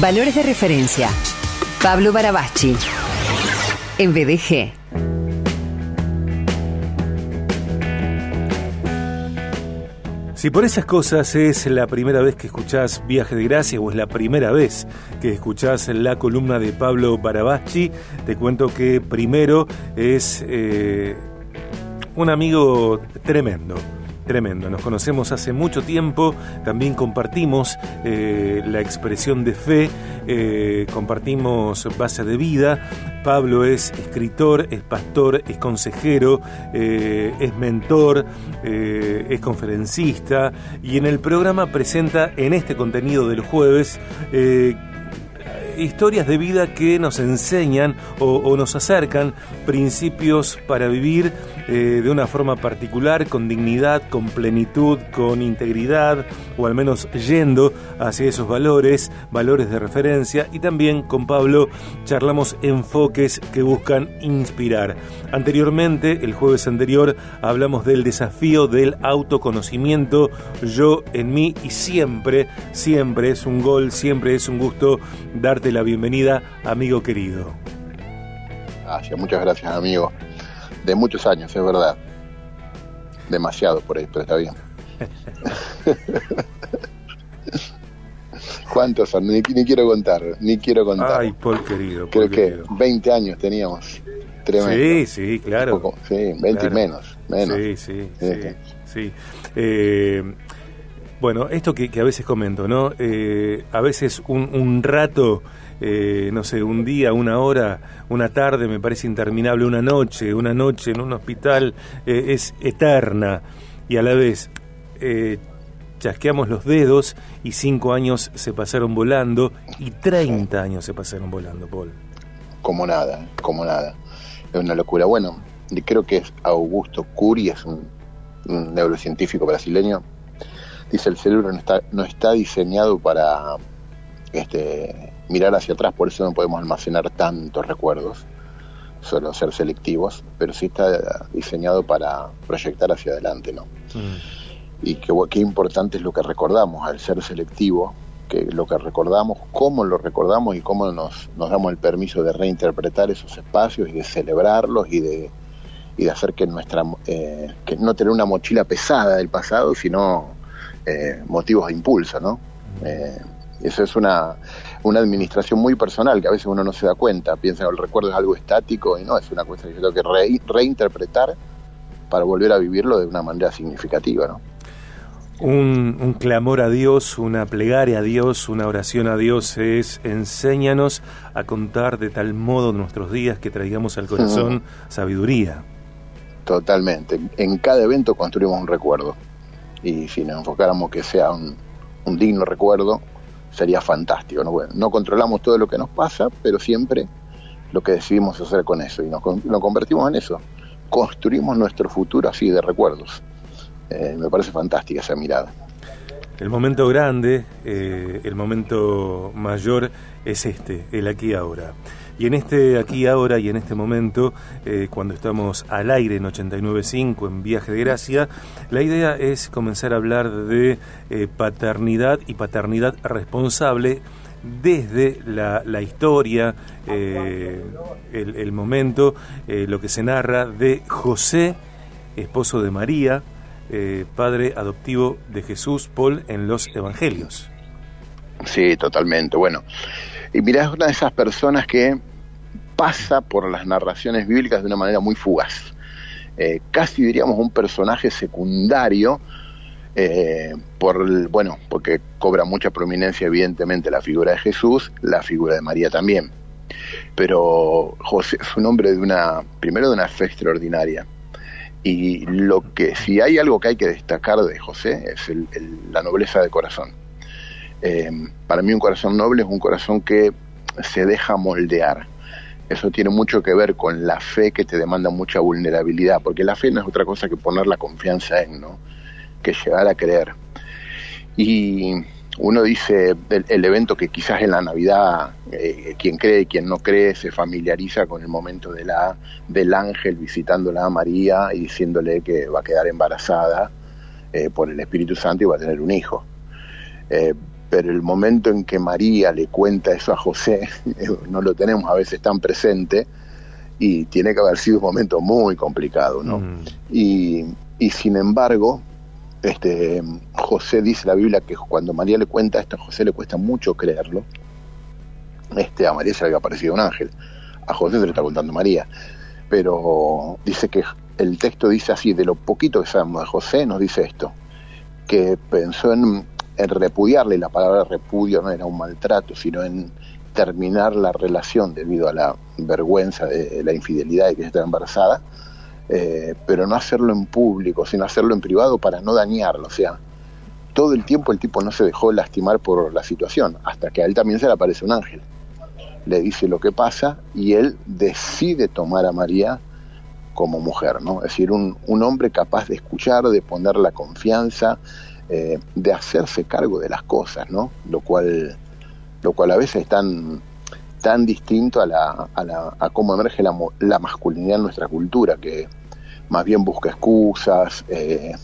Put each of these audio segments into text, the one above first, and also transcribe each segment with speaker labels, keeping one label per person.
Speaker 1: Valores de referencia. Pablo Barabachi. En BDG.
Speaker 2: Si por esas cosas es la primera vez que escuchás Viaje de Gracia o es la primera vez que escuchás la columna de Pablo Barabachi, te cuento que primero es eh, un amigo tremendo Tremendo, nos conocemos hace mucho tiempo, también compartimos eh, la expresión de fe, eh, compartimos base de vida. Pablo es escritor, es pastor, es consejero, eh, es mentor, es conferencista. Y en el programa presenta en este contenido del jueves historias de vida que nos enseñan o, nos acercan principios para vivir eh, de una forma particular, con dignidad, con plenitud, con integridad, o al menos yendo hacia esos valores, valores de referencia, y también con Pablo charlamos enfoques que buscan inspirar. Anteriormente, el jueves anterior, hablamos del desafío del autoconocimiento, yo en mí y siempre, siempre es un gol, siempre es un gusto darte la bienvenida, amigo querido.
Speaker 3: Gracias, muchas gracias, amigo. De muchos años, es verdad. Demasiado por ahí, pero está bien. ¿Cuántos son? Ni, quiero contar, ni quiero contar.
Speaker 2: Ay, Paul querido.
Speaker 3: Creo que 20 años teníamos. Tremendo.
Speaker 2: Sí, sí, claro.
Speaker 3: sí, 20 y menos, menos.
Speaker 2: Sí, sí, sí. Eh, bueno, esto que, a veces comento, ¿no? Eh, a veces un, un rato eh, no sé, un día, una hora, una tarde me parece interminable, una noche, una noche en un hospital eh, es eterna y a la vez eh, chasqueamos los dedos y cinco años se pasaron volando y treinta años se pasaron volando, Paul.
Speaker 3: Como nada, como nada. Es una locura. Bueno, creo que es Augusto Curi, es un, un neurocientífico brasileño. Dice el cerebro no está, no está diseñado para este, mirar hacia atrás, por eso no podemos almacenar tantos recuerdos, solo ser selectivos, pero sí está diseñado para proyectar hacia adelante, ¿no? Mm. Y qué, qué importante es lo que recordamos al ser selectivo, que lo que recordamos, cómo lo recordamos y cómo nos, nos damos el permiso de reinterpretar esos espacios y de celebrarlos y de, y de hacer que nuestra eh, que no tener una mochila pesada del pasado, sino eh, motivos de impulso, ¿no? Eh, eso es una, una administración muy personal que a veces uno no se da cuenta, piensa que el recuerdo es algo estático y no, es una cuestión que yo tengo que reinterpretar para volver a vivirlo de una manera significativa, ¿no?
Speaker 2: Un, un, clamor a Dios, una plegaria a Dios, una oración a Dios es enséñanos a contar de tal modo nuestros días que traigamos al corazón sabiduría.
Speaker 3: Totalmente. En cada evento construimos un recuerdo. Y si nos enfocáramos que sea un, un digno recuerdo, sería fantástico. ¿no? Bueno, no controlamos todo lo que nos pasa, pero siempre lo que decidimos hacer con eso y nos, convertimos en eso. Construimos nuestro futuro así de recuerdos. Eh, me parece fantástica esa mirada.
Speaker 2: El momento grande, eh, el momento mayor es este, el aquí ahora. Y en este aquí ahora y en este momento, eh, cuando estamos al aire en 89.5 en Viaje de Gracia, la idea es comenzar a hablar de eh, paternidad y paternidad responsable desde la, historia, eh, el, el, momento, lo que se narra de José, esposo de María, padre adoptivo de Jesús, Paul, en los Evangelios.
Speaker 3: Sí, totalmente. Bueno, y mirá, es una de esas personas que pasa por las narraciones bíblicas de una manera muy fugaz. Eh, casi diríamos un personaje secundario, eh, por bueno, porque cobra mucha prominencia evidentemente la figura de Jesús, la figura de María también. Pero José es un hombre de una, primero de una fe extraordinaria. Y lo que, si hay algo que hay que destacar de José, es la nobleza de corazón. Eh, para mí un corazón noble es un corazón que se deja moldear eso tiene mucho que ver con la fe que te demanda mucha vulnerabilidad, porque la fe no es otra cosa que poner la confianza en, ¿no? Que llegar a creer. Y uno dice el, evento que quizás en la Navidad eh, quien cree y quien no cree se familiariza con el momento de la, del ángel visitándola a María y diciéndole que va a quedar embarazada eh, por el Espíritu Santo y va a tener un hijo. Pero el momento en que María le cuenta eso a José, no lo tenemos a veces tan presente, y tiene que haber sido un momento muy complicado, ¿no? Mm. Y, y, sin embargo, este, José dice la Biblia que cuando María le cuenta esto, a José le cuesta mucho creerlo. Este, a María se le había aparecido un ángel, a José se le está contando María, pero dice que el texto dice así, de lo poquito que sabemos de José, nos dice esto, que pensó en, en repudiarle, la palabra repudio no era un maltrato, sino en terminar la relación debido a la vergüenza de la infidelidad de que está embarazada, eh, pero no hacerlo en público, sino hacerlo en privado para no dañarlo. O sea, todo el tiempo el tipo no se dejó lastimar por la situación, hasta que a él también se le aparece un ángel. Le dice lo que pasa y él decide tomar a María como mujer, ¿no? Es decir, un, un hombre capaz de escuchar, de poner la confianza, eh, de hacerse cargo de las cosas, ¿no? Lo cual lo cual a veces es tan, tan distinto a, la, a, la, a cómo emerge la, masculinidad en nuestra cultura, que más bien busca excusas, eh,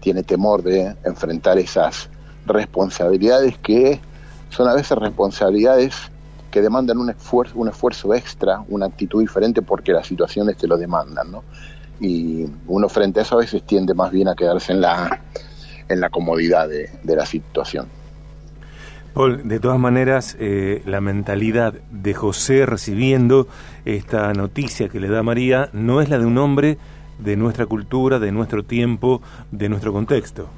Speaker 3: tiene temor de enfrentar esas responsabilidades que son a veces responsabilidades que demandan un esfuerzo, un esfuerzo extra, una actitud diferente porque las situaciones te lo demandan, ¿no? Y uno frente a eso a veces tiende más bien a quedarse en la, en la comodidad de, de la situación.
Speaker 2: Paul, de todas maneras, eh, la mentalidad de José recibiendo esta noticia que le da María no es la de un hombre de nuestra cultura, de nuestro tiempo, de nuestro contexto.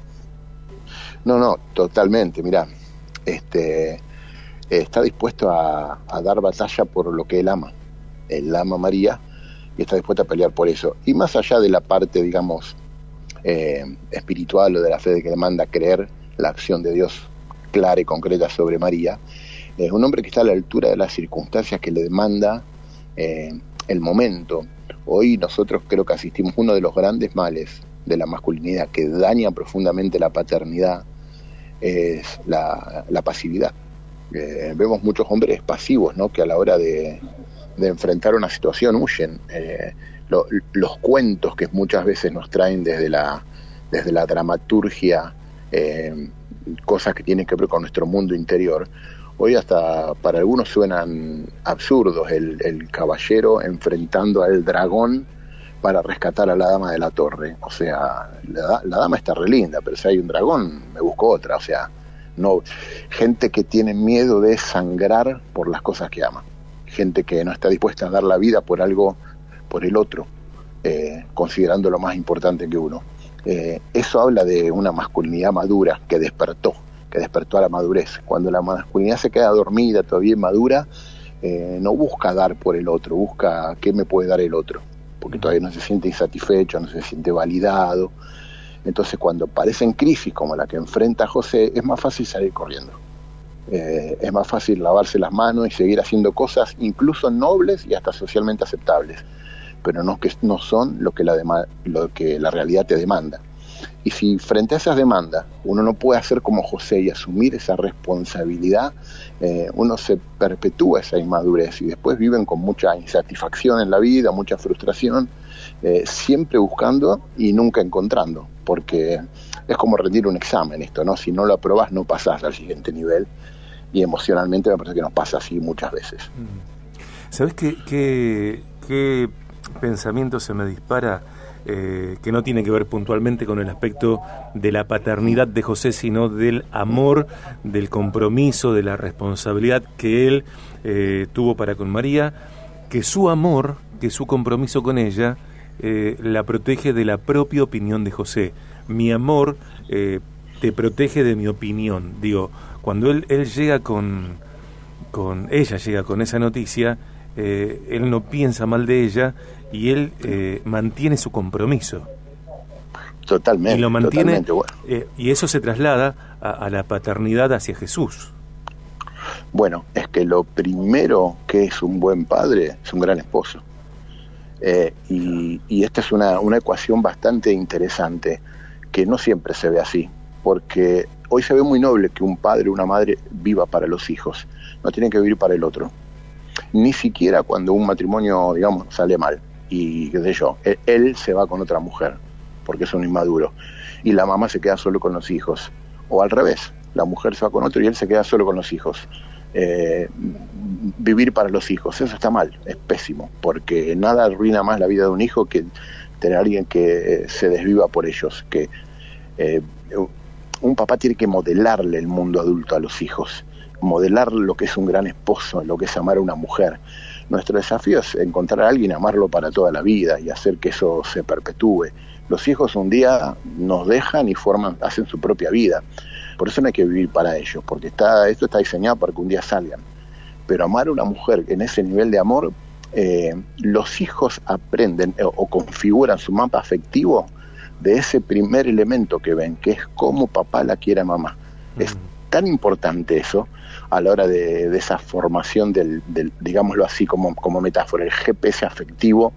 Speaker 3: No, no, totalmente. Mira, este, está dispuesto a, dar batalla por lo que él ama. Él ama a María y está dispuesto a pelear por eso. Y más allá de la parte, digamos, eh, espiritual o de la fe de que demanda creer la acción de Dios clara y concreta sobre María, es un hombre que está a la altura de las circunstancias que le demanda eh, el momento. Hoy nosotros creo que asistimos a uno de los grandes males de la masculinidad que daña profundamente la paternidad, es la, pasividad. Eh, vemos muchos hombres pasivos, ¿no? que a la hora de, enfrentar una situación huyen. Eh, los cuentos que muchas veces nos traen desde la, desde la dramaturgia cosas que tienen que ver con nuestro mundo interior, hoy hasta para algunos suenan absurdos, el, caballero enfrentando al dragón para rescatar a la dama de la torre. O sea, la, dama está re linda, pero si hay un dragón, me busco otra. O sea, no gente que tiene miedo de sangrar por las cosas que ama. Gente que no está dispuesta a dar la vida por algo, por el otro, eh, considerando lo más importante que uno. Eh, eso habla de una masculinidad madura que despertó, que despertó a la madurez. Cuando la masculinidad se queda dormida, todavía madura, eh, no busca dar por el otro, busca qué me puede dar el otro, porque todavía no se siente insatisfecho, no se siente validado. Entonces cuando aparecen crisis como la que enfrenta José, es más fácil salir corriendo. Eh, es más fácil lavarse las manos y seguir haciendo cosas incluso nobles y hasta socialmente aceptables pero no que no son lo que la lo que la realidad te demanda. Y si frente a esas demandas uno no puede hacer como José y asumir esa responsabilidad, eh, uno se perpetúa esa inmadurez y después viven con mucha insatisfacción en la vida, mucha frustración, eh, siempre buscando y nunca encontrando, porque es como rendir un examen esto, ¿no? Si no lo aprobas no pasas al siguiente nivel y emocionalmente me parece que nos pasa así muchas veces.
Speaker 2: ¿Sabes qué, qué, qué pensamiento se me dispara eh, que no tiene que ver puntualmente con el aspecto de la paternidad de José, sino del amor, del compromiso, de la responsabilidad que él eh, tuvo para con María, que su amor, que su compromiso con ella, eh, la protege de la propia opinión de José. Mi amor te protege de mi opinión. Digo, cuando él, él llega con, con, ella llega con esa noticia, él no piensa mal de ella y él eh, mantiene su compromiso.
Speaker 3: Totalmente.
Speaker 2: Y lo mantiene. Eh, y eso se traslada a, la paternidad hacia Jesús.
Speaker 3: Bueno, es que lo primero que es un buen padre es un gran esposo. Eh, y, y, esta es una, una ecuación bastante interesante que no siempre se ve así, porque hoy se ve muy noble que un padre o una madre viva para los hijos, no tienen que vivir para el otro, ni siquiera cuando un matrimonio, digamos, sale mal y qué sé yo, e-, él, se va con otra mujer porque es un inmaduro y la mamá se queda solo con los hijos o al revés, la mujer se va con otro y él se queda solo con los hijos. Eh, vivir para los hijos, eso está mal, es pésimo, porque nada arruina más la vida de un hijo que tener a alguien que se desviva por ellos, que eh, un papá tiene que modelarle el mundo adulto a los hijos, modelar lo que es un gran esposo, lo que es amar a una mujer. Nuestro desafío es encontrar a alguien, amarlo para toda la vida y hacer que eso se perpetúe. Los hijos un día nos dejan y forman, hacen su propia vida. Por eso no hay que vivir para ellos, porque está, esto está diseñado para que un día salgan. Pero amar a una mujer en ese nivel de amor, eh, los hijos aprenden eh, o configuran su mapa afectivo de ese primer elemento que ven, que es cómo papá la quiere a mamá. Es tan importante eso a la hora de, esa formación del, digámoslo así como, como metáfora, el GPS afectivo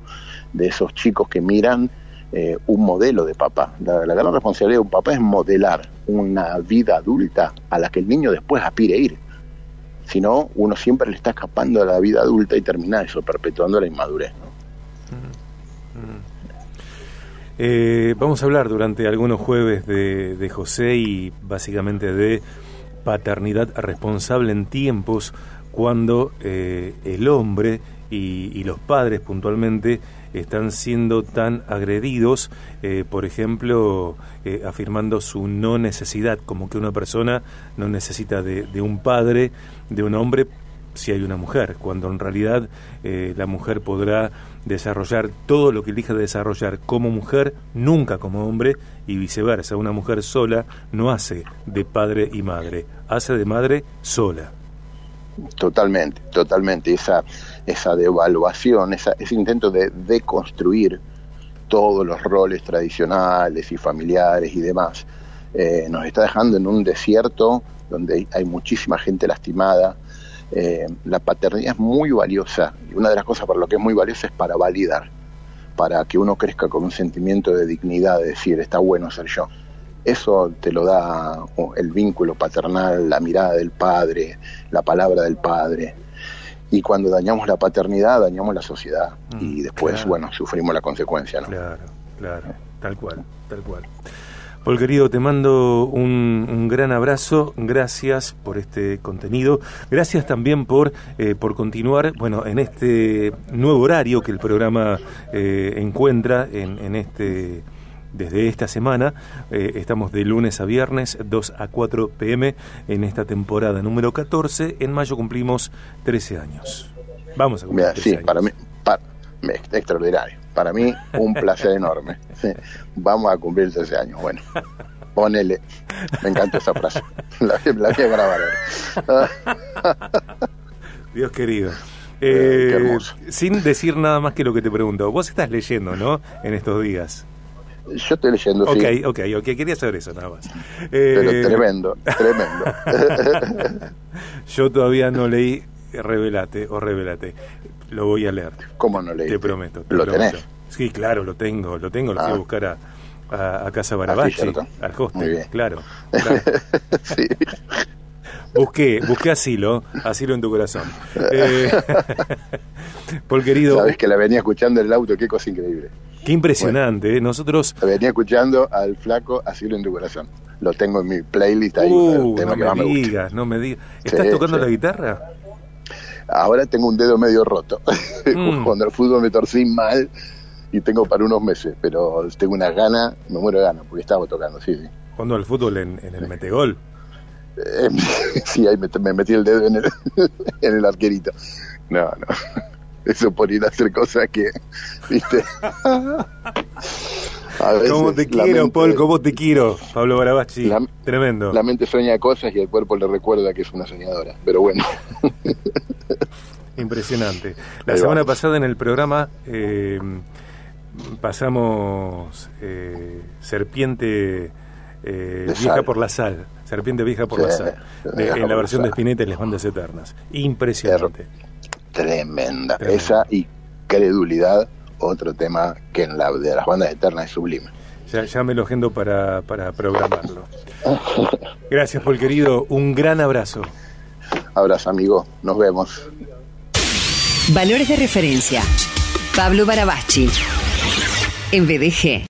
Speaker 3: de esos chicos que miran eh, un modelo de papá. La, gran responsabilidad de un papá es modelar una vida adulta a la que el niño después aspire ir. Si no, uno siempre le está escapando a la vida adulta y termina eso, perpetuando la inmadurez.
Speaker 2: Eh, vamos a hablar durante algunos jueves de, José y básicamente de paternidad responsable en tiempos cuando eh, el hombre y, los padres puntualmente están siendo tan agredidos, eh, por ejemplo, afirmando su no necesidad, como que una persona no necesita de, de un padre, de un hombre, si hay una mujer, cuando en realidad eh, la mujer podrá desarrollar todo lo que elija desarrollar como mujer, nunca como hombre, y viceversa. Una mujer sola no hace de padre y madre, hace de madre sola.
Speaker 3: Totalmente, totalmente. Esa, esa devaluación, esa, ese intento de deconstruir todos los roles tradicionales y familiares y demás, eh, nos está dejando en un desierto donde hay muchísima gente lastimada, eh, la paternidad es muy valiosa y una de las cosas para lo que es muy valiosa es para validar, para que uno crezca con un sentimiento de dignidad, de decir, está bueno ser yo. Eso te lo da el vínculo paternal, la mirada del padre, la palabra del padre. Y cuando dañamos la paternidad, dañamos la sociedad. Mm, y después, bueno, sufrimos la consecuencia. ¿no?
Speaker 2: Claro, claro, tal cual, tal cual. Paul querido, te mando un, gran abrazo, gracias por este contenido, gracias también por, eh, por continuar, bueno, en este nuevo horario que el programa eh, encuentra en, este desde esta semana. Eh, estamos de lunes a viernes, 2 a 4 pm, en esta temporada número 14. En mayo cumplimos 13 años. Vamos a cumplir 13
Speaker 3: sí, para mí, para, extraordinario para mí un placer enorme. Vamos a cumplir 13 años. Bueno, ponele. Me encanta esa frase. La, la voy a grabar.
Speaker 2: Dios querido. Eh, hermoso. Sin decir nada más que lo que te pregunto, vos estás leyendo, ¿no? En estos días.
Speaker 3: Yo estoy leyendo,
Speaker 2: Ok,
Speaker 3: sí.
Speaker 2: ok, ok. Quería saber eso nada más.
Speaker 3: Pero eh, tremendo, tremendo.
Speaker 2: Yo todavía no leí Revelate o Revelate. Lo voy a leer.
Speaker 3: ¿Cómo no leí?
Speaker 2: Te prometo.
Speaker 3: ¿Lo tenés?
Speaker 2: Sí, claro, lo tengo, lo tengo. Lo fui a ah. buscar a, a, Casa ah, Barabachi, al hostel. Claro. sí. Busqué, busqué asilo, asilo en tu corazón. Eh, por querido.
Speaker 3: Sabes que la venía escuchando en el auto, qué cosa increíble.
Speaker 2: Qué impresionante, ¿eh? nosotros.
Speaker 3: La venía escuchando al flaco Asilo en tu corazón. Lo tengo en mi playlist ahí.
Speaker 2: Uh, no me, digas, no me digas. ¿Estás tocando la guitarra?
Speaker 3: Ahora tengo un dedo medio roto. Mm. Cuando el fútbol me torcí mal y tengo para unos meses, pero tengo una gana, me muero de ganas porque estaba tocando, sí, sí.
Speaker 2: ¿Cuándo el fútbol en, el metegol?
Speaker 3: Eh, sí, ahí me, metí el dedo en el, en el arquerito. No, no. Eso por ir a hacer cosas que, viste.
Speaker 2: ¿Cómo te quiero, Paul? ¿Cómo te quiero? Pablo Barabachi. Tremendo.
Speaker 3: La mente sueña cosas y el cuerpo le recuerda que es una soñadora. Pero bueno.
Speaker 2: Impresionante. La semana pasada en el programa eh, pasamos eh, Serpiente eh, Vieja por la Sal. Serpiente Vieja por la Sal. en la versión de Spinetta y las bandas eternas. Impresionante.
Speaker 3: Tremenda. Esa y credulidad otro tema que en la de las bandas eternas es sublime.
Speaker 2: Ya, ya me lo agendo para, para programarlo. Gracias, Paul querido. Un gran abrazo.
Speaker 3: Abrazo, amigo. Nos vemos.
Speaker 1: Valores de referencia. Pablo Barabachi. En BDG.